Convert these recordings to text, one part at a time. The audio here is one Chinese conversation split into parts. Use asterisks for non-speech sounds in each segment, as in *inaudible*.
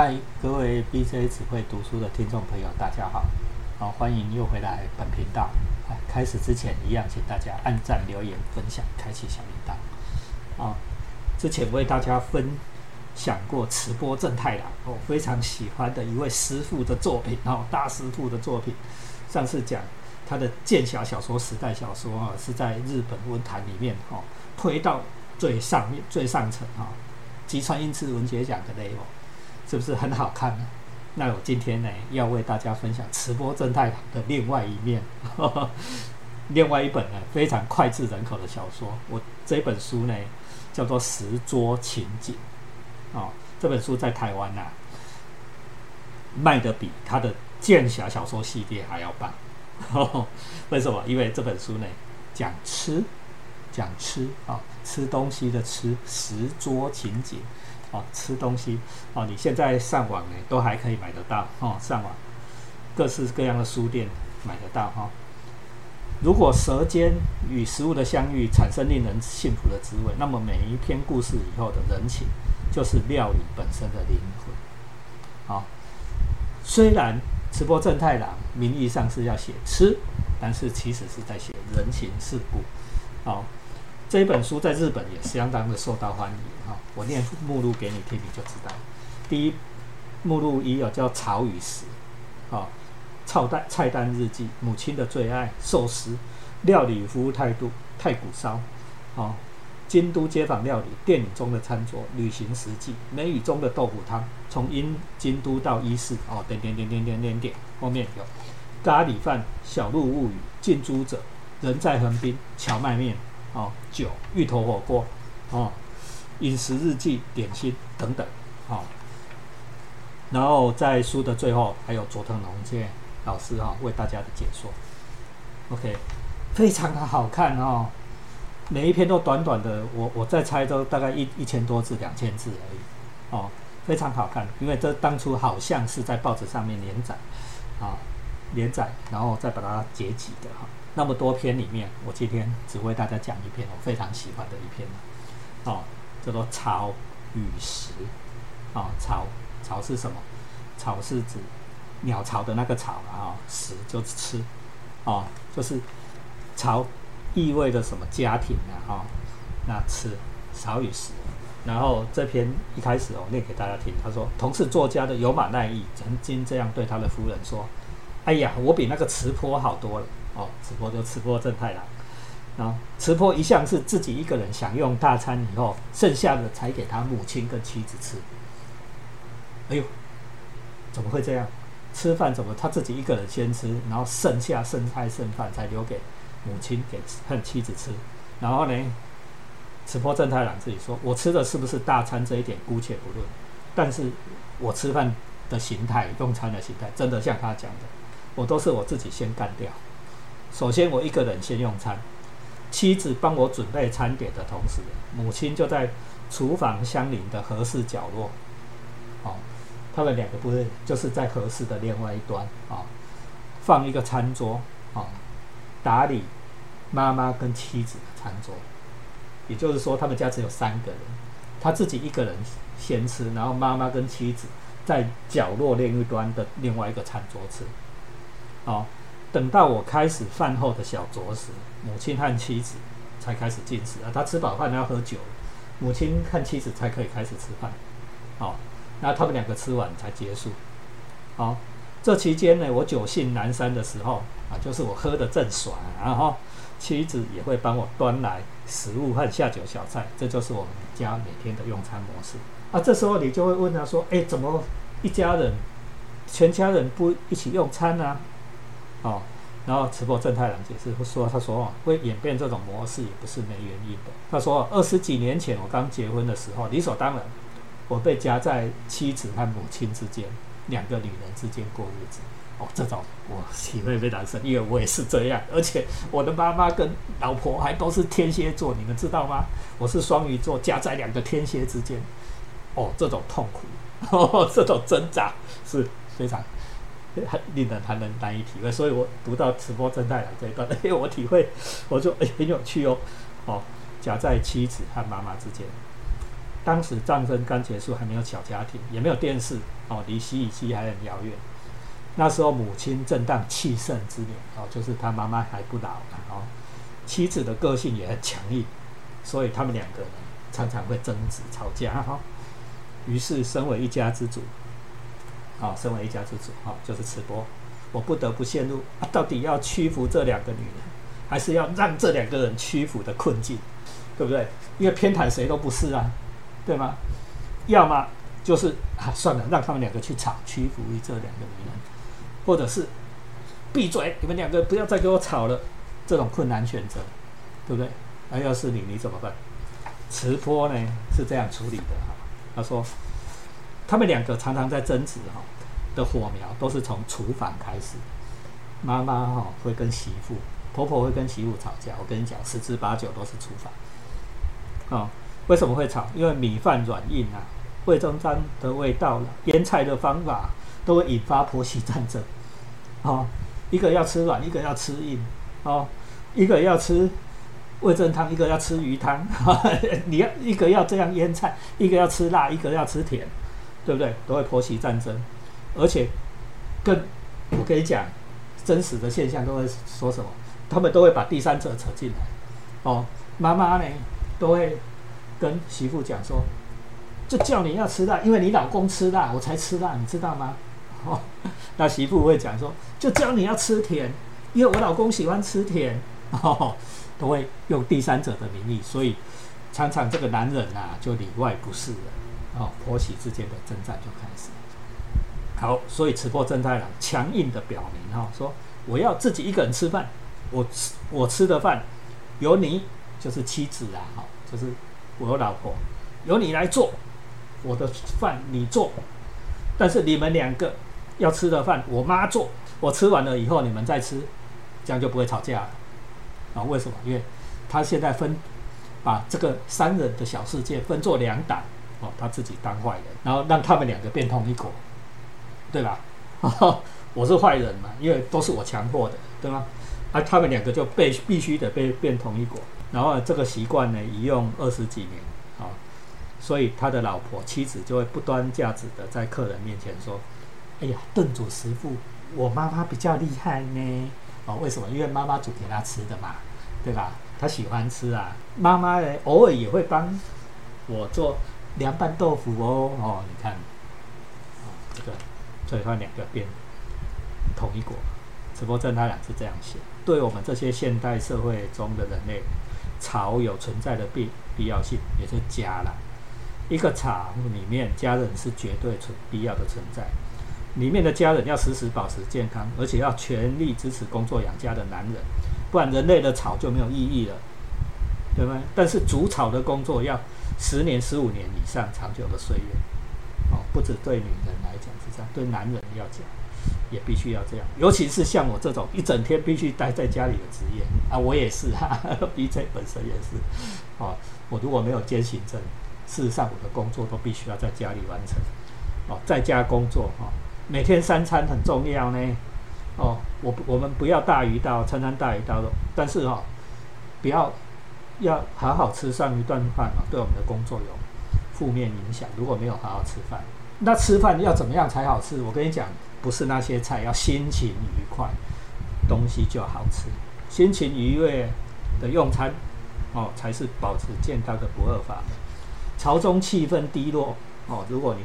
嗨，各位 BJ 只会读书的听众朋友，大家好，好欢迎又回来本频道。开始之前，一样请大家按赞、留言、分享、开启小铃铛。啊，之前为大家分享过池波正太郎，我非常喜欢的一位师傅的作品，哦，大师傅的作品。上次讲他的剑侠小说时代小说啊，是在日本文坛里面哦推到最上面、最上层啊，吉川英次文学奖的 level。是不是很好看呢？那我今天呢，要为大家分享池波正太郎的另外一面，*laughs* 另外一本呢非常脍炙人口的小说。我这本书呢叫做《石桌情景》哦，这本书在台湾呐卖的比他的剑侠小说系列还要棒。*laughs* 为什么？因为这本书呢讲吃，讲吃啊，吃东西的吃，石桌情景。哦，吃东西哦，你现在上网呢都还可以买得到哦，上网各式各样的书店买得到哈。如果舌尖与食物的相遇产生令人幸福的滋味，那么每一篇故事以后的人情就是料理本身的灵魂。好，虽然直播正太郎名义上是要写吃，但是其实是在写人情世故。好。这一本书在日本也相当的受到欢迎哈，我念目录给你听，你就知道。第一目录一有叫草与食，啊，菜单菜单日记，母亲的最爱寿司，料理服务态度太古烧，啊，京都街坊料理，电影中的餐桌，旅行实记，美语中的豆腐汤，从英京都到伊势，哦，点点点点点点点，后面有咖喱饭，小鹿物语，近朱者，人在横滨，荞麦面。哦，酒、芋头火锅，哦，饮食日记、点心等等，哦。然后在书的最后还有佐藤龙介老师哈为大家的解说。OK，非常的好看哦，每一篇都短短的，我我在猜都大概一一千多字、两千字而已，哦，非常好看，因为这当初好像是在报纸上面连载，啊，连载，然后再把它结集的哈。那么多篇里面，我今天只为大家讲一篇我非常喜欢的一篇哦，叫做“巢与食”。哦，巢巢是什么？巢是指鸟巢的那个巢啊，食就是吃。哦，就是巢意味着什么？家庭啊，哈，那吃巢与食。然后这篇一开始我念给大家听，他说，同是作家的有马奈义曾经这样对他的夫人说：“哎呀，我比那个池坡好多了。”哦，吃播就吃播正太郎，然后吃播一向是自己一个人享用大餐以后，剩下的才给他母亲跟妻子吃。哎呦，怎么会这样？吃饭怎么他自己一个人先吃，然后剩下剩菜剩饭才留给母亲给和妻子吃？然后呢，吃播正太郎自己说：“我吃的是不是大餐这一点姑且不论，但是我吃饭的形态、用餐的形态，真的像他讲的，我都是我自己先干掉。”首先，我一个人先用餐，妻子帮我准备餐点的同时，母亲就在厨房相邻的合适角落。哦，他们两个不是就是在合适的另外一端啊，放一个餐桌啊，打理妈妈跟妻子的餐桌。也就是说，他们家只有三个人，他自己一个人先吃，然后妈妈跟妻子在角落另一端的另外一个餐桌吃。好。等到我开始饭后的小酌时，母亲和妻子才开始进食啊。他吃饱饭要喝酒，母亲和妻子才可以开始吃饭。好，那他们两个吃完才结束。好，这期间呢，我酒兴阑珊的时候啊，就是我喝的正爽，然后妻子也会帮我端来食物和下酒小菜。这就是我们家每天的用餐模式啊。这时候你就会问他说：“哎，怎么一家人全家人不一起用餐呢？”哦，然后直播正太郎解释说：“他说会演变这种模式也不是没原因的。他说二十几年前我刚结婚的时候，理所当然，我被夹在妻子和母亲之间，两个女人之间过日子。哦，这种我体会非常深，因为我也是这样。而且我的妈妈跟老婆还都是天蝎座，你们知道吗？我是双鱼座，夹在两个天蝎之间。哦，这种痛苦，哦，*laughs* 这种挣扎是非常。”很令人还能难以体会，所以我读到直播正太郎这一段，*laughs* 哎，我体会，我说哎很有趣哦，哦，夹在妻子和妈妈之间，当时战争刚结束，还没有小家庭，也没有电视，哦，离洗衣机还很遥远。那时候母亲正当气盛之年，哦，就是他妈妈还不老，哦，妻子的个性也很强硬，所以他们两个人常常会争执吵架，哈。于是，身为一家之主，啊，身为一家之主，哈，就是慈波，我不得不陷入啊，到底要屈服这两个女人，还是要让这两个人屈服的困境，对不对？因为偏袒谁都不是啊，对吗？要么就是啊，算了，让他们两个去吵，屈服于这两个女人，或者是闭嘴，你们两个不要再给我吵了，这种困难选择，对不对？那要是你，你怎么办？慈波呢是这样处理的哈。他说，他们两个常常在争执哈，的火苗都是从厨房开始。妈妈哈会跟媳妇，婆婆会跟媳妇吵架。我跟你讲，十之八九都是厨房。哦，为什么会吵？因为米饭软硬啊，味增汤的味道了，腌菜的方法都会引发婆媳战争。哦，一个要吃软，一个要吃硬。哦，一个要吃。味增汤，一个要吃鱼汤，*laughs* 你要一个要这样腌菜，一个要吃辣，一个要吃甜，对不对？都会婆媳战争，而且更我跟你讲，真实的现象都会说什么？他们都会把第三者扯进来。哦，妈妈呢都会跟媳妇讲说，就叫你要吃辣，因为你老公吃辣，我才吃辣，你知道吗？*laughs* 哦，那媳妇会讲说，就叫你要吃甜，因为我老公喜欢吃甜。*laughs* 哦。都会用第三者的名义，所以常常这个男人啊就里外不是人哦，婆媳之间的征战就开始。好，所以持破正太郎强硬的表明哈，说我要自己一个人吃饭，我吃我吃的饭由你就是妻子啊，哈，就是我老婆由你来做，我的饭你做，但是你们两个要吃的饭我妈做，我吃完了以后你们再吃，这样就不会吵架了。啊，为什么？因为他现在分把这个三人的小世界分作两党，哦，他自己当坏人，然后让他们两个变同一国，对吧？*laughs* 我是坏人嘛，因为都是我强迫的，对吗？啊，他们两个就被必须得被变同一国，然后这个习惯呢，一用二十几年，啊，所以他的老婆妻子就会不端架子的在客人面前说：“哎呀，炖煮食傅，我妈妈比较厉害呢。”哦，为什么？因为妈妈煮给他吃的嘛，对吧？他喜欢吃啊。妈妈呢，偶尔也会帮我做凉拌豆腐哦。哦，你看，哦，这个，所以他两个变同一国。直播正他俩是这样写。对我们这些现代社会中的人类，草有存在的必必要性，也是家了。一个巢里面，家人是绝对存必要的存在。里面的家人要时时保持健康，而且要全力支持工作养家的男人，不然人类的草就没有意义了，对吗？但是煮草的工作要十年、十五年以上长久的岁月，哦，不止对女人来讲是这样，对男人要讲也必须要这样。尤其是像我这种一整天必须待在家里的职业啊，我也是 *laughs* 哈，BJ 本身也是，哦，我如果没有兼行政，事实上我的工作都必须要在家里完成，哦，在家工作哈。每天三餐很重要呢，哦，我我们不要大鱼大餐餐大鱼大肉，但是哦，不要要好好吃上一顿饭啊，对我们的工作有负面影响。如果没有好好吃饭，那吃饭要怎么样才好吃？我跟你讲，不是那些菜，要心情愉快，东西就好吃。心情愉悦的用餐，哦，才是保持健康的不二法门。朝中气氛低落，哦，如果你。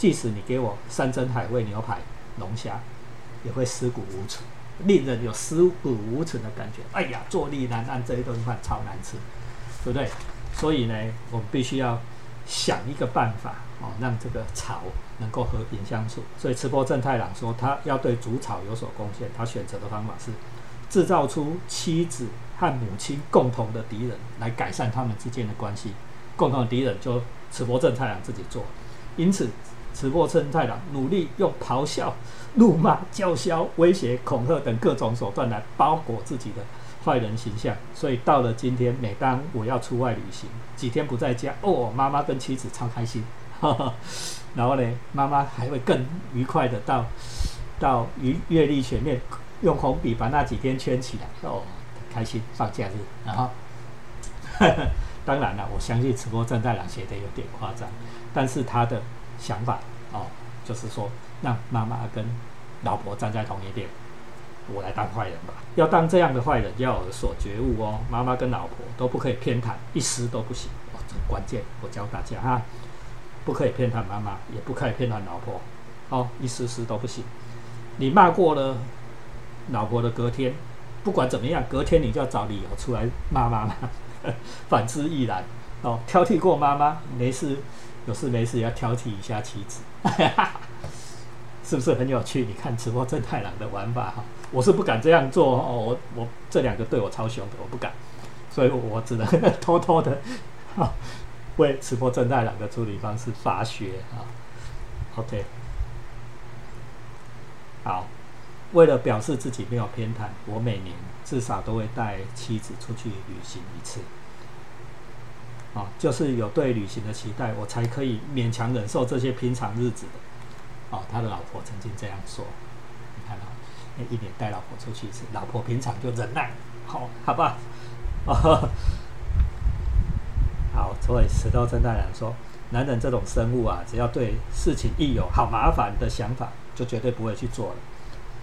即使你给我山珍海味、牛排、龙虾，也会尸骨无存，令人有尸骨无存的感觉。哎呀，坐立难安，这一顿饭超难吃，对不对？所以呢，我们必须要想一个办法哦，让这个草能够和平相处。所以，池波正太郎说，他要对主草有所贡献。他选择的方法是制造出妻子和母亲共同的敌人，来改善他们之间的关系。共同的敌人就池波正太郎自己做，因此。持破称太郎努力用咆哮、怒骂、叫嚣、威胁、恐吓等各种手段来包裹自己的坏人形象。所以到了今天，每当我要出外旅行，几天不在家，哦，妈妈跟妻子超开心。*laughs* 然后呢，妈妈还会更愉快的到到阅阅历前面用红笔把那几天圈起来，哦，开心放假日。然后。*laughs* 当然了，我相信直播正太郎写的有点夸张，但是他的想法哦，就是说让妈妈跟老婆站在同一边，我来当坏人吧。要当这样的坏人，要有所觉悟哦。妈妈跟老婆都不可以偏袒，一丝都不行哦。这关键，我教大家哈，不可以偏袒妈妈，也不可以偏袒老婆哦，一丝丝都不行。你骂过了老婆的隔天，不管怎么样，隔天你就要找理由出来骂妈妈。*laughs* 反之亦然哦，挑剔过妈妈，没事，有事没事要挑剔一下妻子，是不是很有趣？你看直播正太郎的玩法哈，我是不敢这样做哦，我我这两个对我超凶的，我不敢，所以我只能 *laughs* 偷偷的为直播正太郎的处理方式发学啊。OK，好，为了表示自己没有偏袒，我每年。至少都会带妻子出去旅行一次，啊，就是有对旅行的期待，我才可以勉强忍受这些平常日子的。哦，他的老婆曾经这样说，你看到，一年带老婆出去一次，老婆平常就忍耐，好，好吧？*laughs* 好，所以石头真太郎说，男人这种生物啊，只要对事情一有好麻烦的想法，就绝对不会去做了。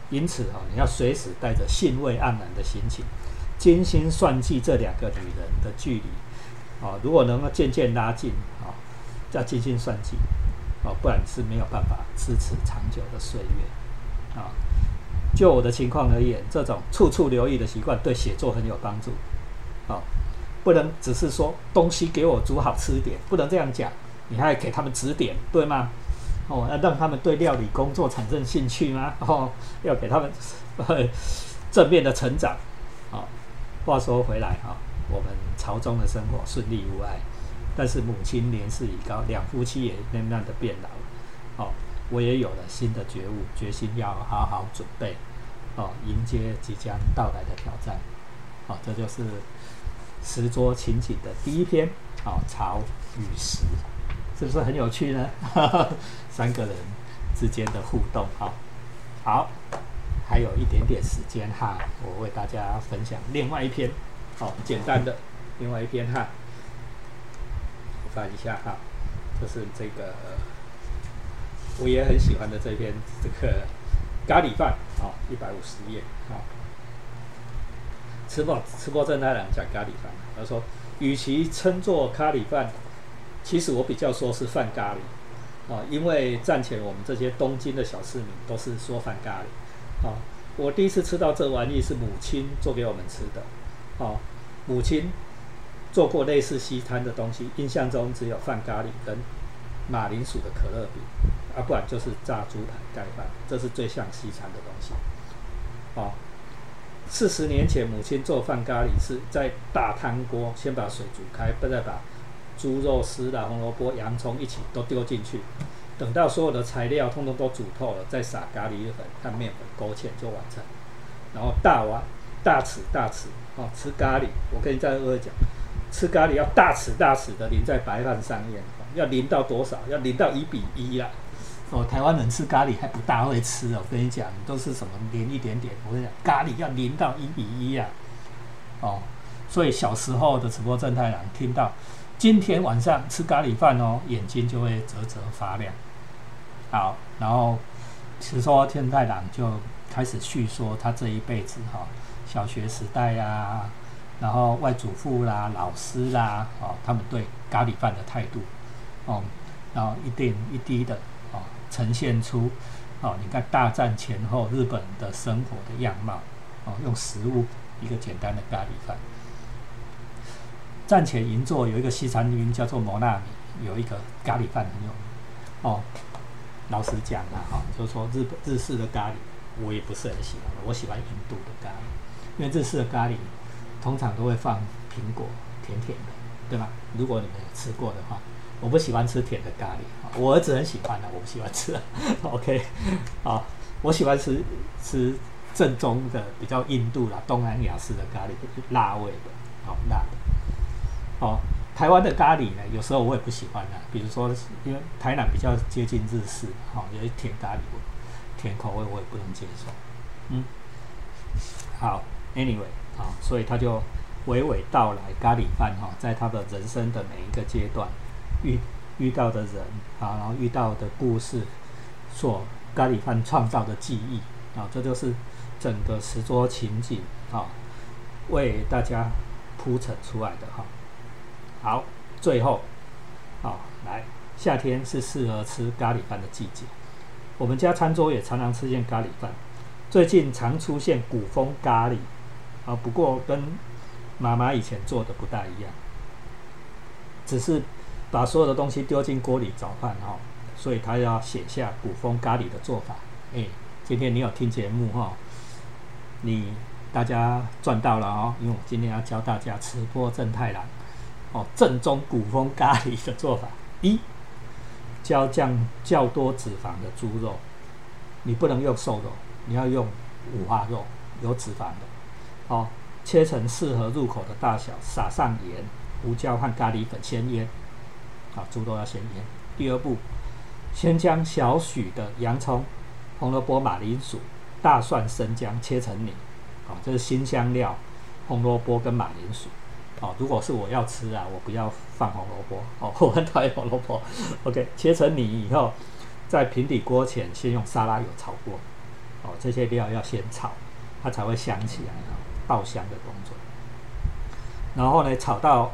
因此啊，你要随时带着兴味盎然的心情，精心算计这两个女人的距离啊。如果能够渐渐拉近啊，要精心算计啊，不然是没有办法支持长久的岁月啊。就我的情况而言，这种处处留意的习惯对写作很有帮助啊。不能只是说东西给我煮好吃点，不能这样讲，你还给他们指点，对吗？哦，要让他们对料理工作产生兴趣吗？哦，要给他们 *laughs* 正面的成长。啊，话说回来啊，我们朝中的生活顺利无碍，但是母亲年事已高，两夫妻也慢慢的变老。哦，我也有了新的觉悟，决心要好好准备，哦，迎接即将到来的挑战。哦，这就是石桌情景的第一篇。哦，朝与石。是不是很有趣呢？*laughs* 三个人之间的互动，哦，好，还有一点点时间哈，我为大家分享另外一篇，好，简单的另外一篇哈，我翻一下哈，就是这个我也很喜欢的这篇这个咖喱饭，啊，一百五十页，啊，吃饱吃过正太郎讲咖喱饭，他说，与其称作咖喱饭。其实我比较说是饭咖喱，啊，因为战前我们这些东京的小市民都是说饭咖喱，啊，我第一次吃到这玩意是母亲做给我们吃的，啊，母亲做过类似西餐的东西，印象中只有饭咖喱跟马铃薯的可乐饼，啊，不然就是炸猪排盖饭，这是最像西餐的东西，啊，四十年前母亲做饭咖喱是在大汤锅先把水煮开，再把猪肉丝啦、红萝卜、洋葱一起都丢进去，等到所有的材料通通都煮透了，再撒咖喱粉和面粉勾芡就完成。然后大碗、大匙、大匙哦，吃咖喱。我跟你再二讲，吃咖喱要大匙大匙的淋在白饭上面，要淋到多少？要淋到一比一啦。哦，台湾人吃咖喱还不大会吃哦，我跟你讲，都是什么淋一点点。我跟你讲，咖喱要淋到一比一呀。哦，所以小时候的直播正太郎听到。今天晚上吃咖喱饭哦，眼睛就会啧啧发亮。好，然后其实说天太郎就开始叙说他这一辈子哈，小学时代呀，然后外祖父啦、老师啦，哦，他们对咖喱饭的态度，哦，然后一点一滴的哦，呈现出哦，你看大战前后日本的生活的样貌，哦，用食物一个简单的咖喱饭。战前银座有一个西餐厅叫做摩纳米，有一个咖喱饭很有名。哦，老实讲啦，哈，就是说日本日式的咖喱，我也不是很喜欢。我喜欢印度的咖喱，因为日式的咖喱通常都会放苹果，甜甜的，对吗？如果你们有吃过的话，我不喜欢吃甜的咖喱。我儿子很喜欢的，我不喜欢吃。*laughs* OK，好，我喜欢吃吃正宗的比较印度啦、东南亚式的咖喱，辣味的，好辣的。哦，台湾的咖喱呢，有时候我也不喜欢的。比如说，因为台南比较接近日式，哈，有些甜咖喱，甜口味我也不能接受。嗯，好，anyway，啊，所以他就娓娓道来咖喱饭哈，在他的人生的每一个阶段遇遇到的人啊，然后遇到的故事，所咖喱饭创造的记忆啊，这就是整个十桌情景啊，为大家铺陈出来的哈。好，最后啊，来夏天是适合吃咖喱饭的季节，我们家餐桌也常常出现咖喱饭，最近常出现古风咖喱啊，不过跟妈妈以前做的不大一样，只是把所有的东西丢进锅里炒饭哈，所以他要写下古风咖喱的做法。哎，今天你有听节目哈，你大家赚到了哦，因为我今天要教大家吃播正太郎哦正宗古风咖喱的做法。一，浇酱较多脂肪的猪肉，你不能用瘦肉，你要用五花肉，有脂肪的，哦。切成适合入口的大小，撒上盐、胡椒和咖喱粉，先腌。啊，猪肉要先腌。第二步，先将小许的洋葱、红萝卜、马铃薯、大蒜、生姜切成泥。好，这是新香料，红萝卜跟马铃薯。好，如果是我要吃啊，我不要放红萝卜。哦，*laughs* 我很讨厌红萝卜。OK，切成泥以后，在平底锅前先用沙拉油炒过。哦，这些料要先炒，它才会香起来。爆香的工作，然后呢，炒到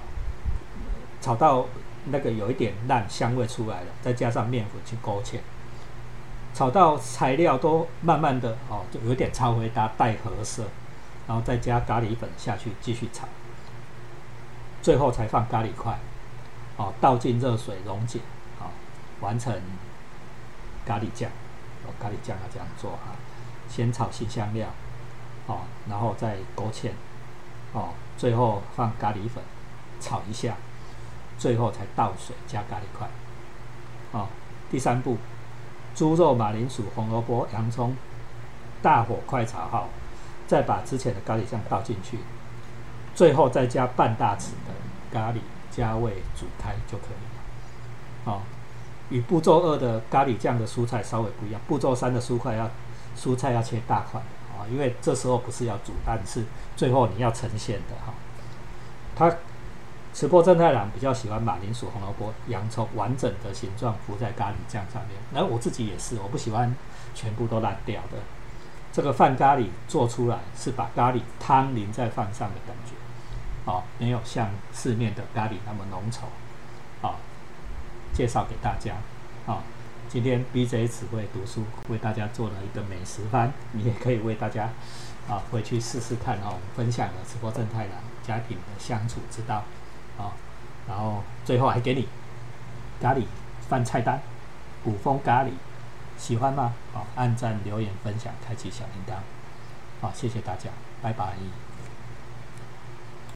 炒到那个有一点烂，香味出来了，再加上面粉去勾芡，炒到材料都慢慢的哦，就有点超回搭带褐色，然后再加咖喱粉下去继续炒，最后才放咖喱块，哦，倒进热水溶解，哦，完成咖喱酱，哦，咖喱酱要这样做哈，先炒新香料。哦，然后再勾芡，哦，最后放咖喱粉炒一下，最后才倒水加咖喱块。哦，第三步，猪肉、马铃薯、红萝卜、洋葱，大火快炒好，再把之前的咖喱酱倒进去，最后再加半大匙的咖喱加味煮开就可以了。哦，与步骤二的咖喱酱的蔬菜稍微不一样，步骤三的蔬菜要蔬菜要切大块。啊，因为这时候不是要煮，但是最后你要呈现的哈。他吃播正太郎比较喜欢马铃薯、红萝卜、洋葱完整的形状浮在咖喱酱上面，那我自己也是，我不喜欢全部都烂掉的。这个饭咖喱做出来是把咖喱汤淋在饭上的感觉，啊，没有像市面的咖喱那么浓稠，啊，介绍给大家，啊。今天 BJ 只会读书为大家做了一个美食番，你也可以为大家啊回去试试看哦。分享了直播正太郎家庭的相处之道啊，然后最后还给你咖喱饭菜单，古风咖喱，喜欢吗？好，按赞、留言、分享、开启小铃铛，好，谢谢大家，拜拜。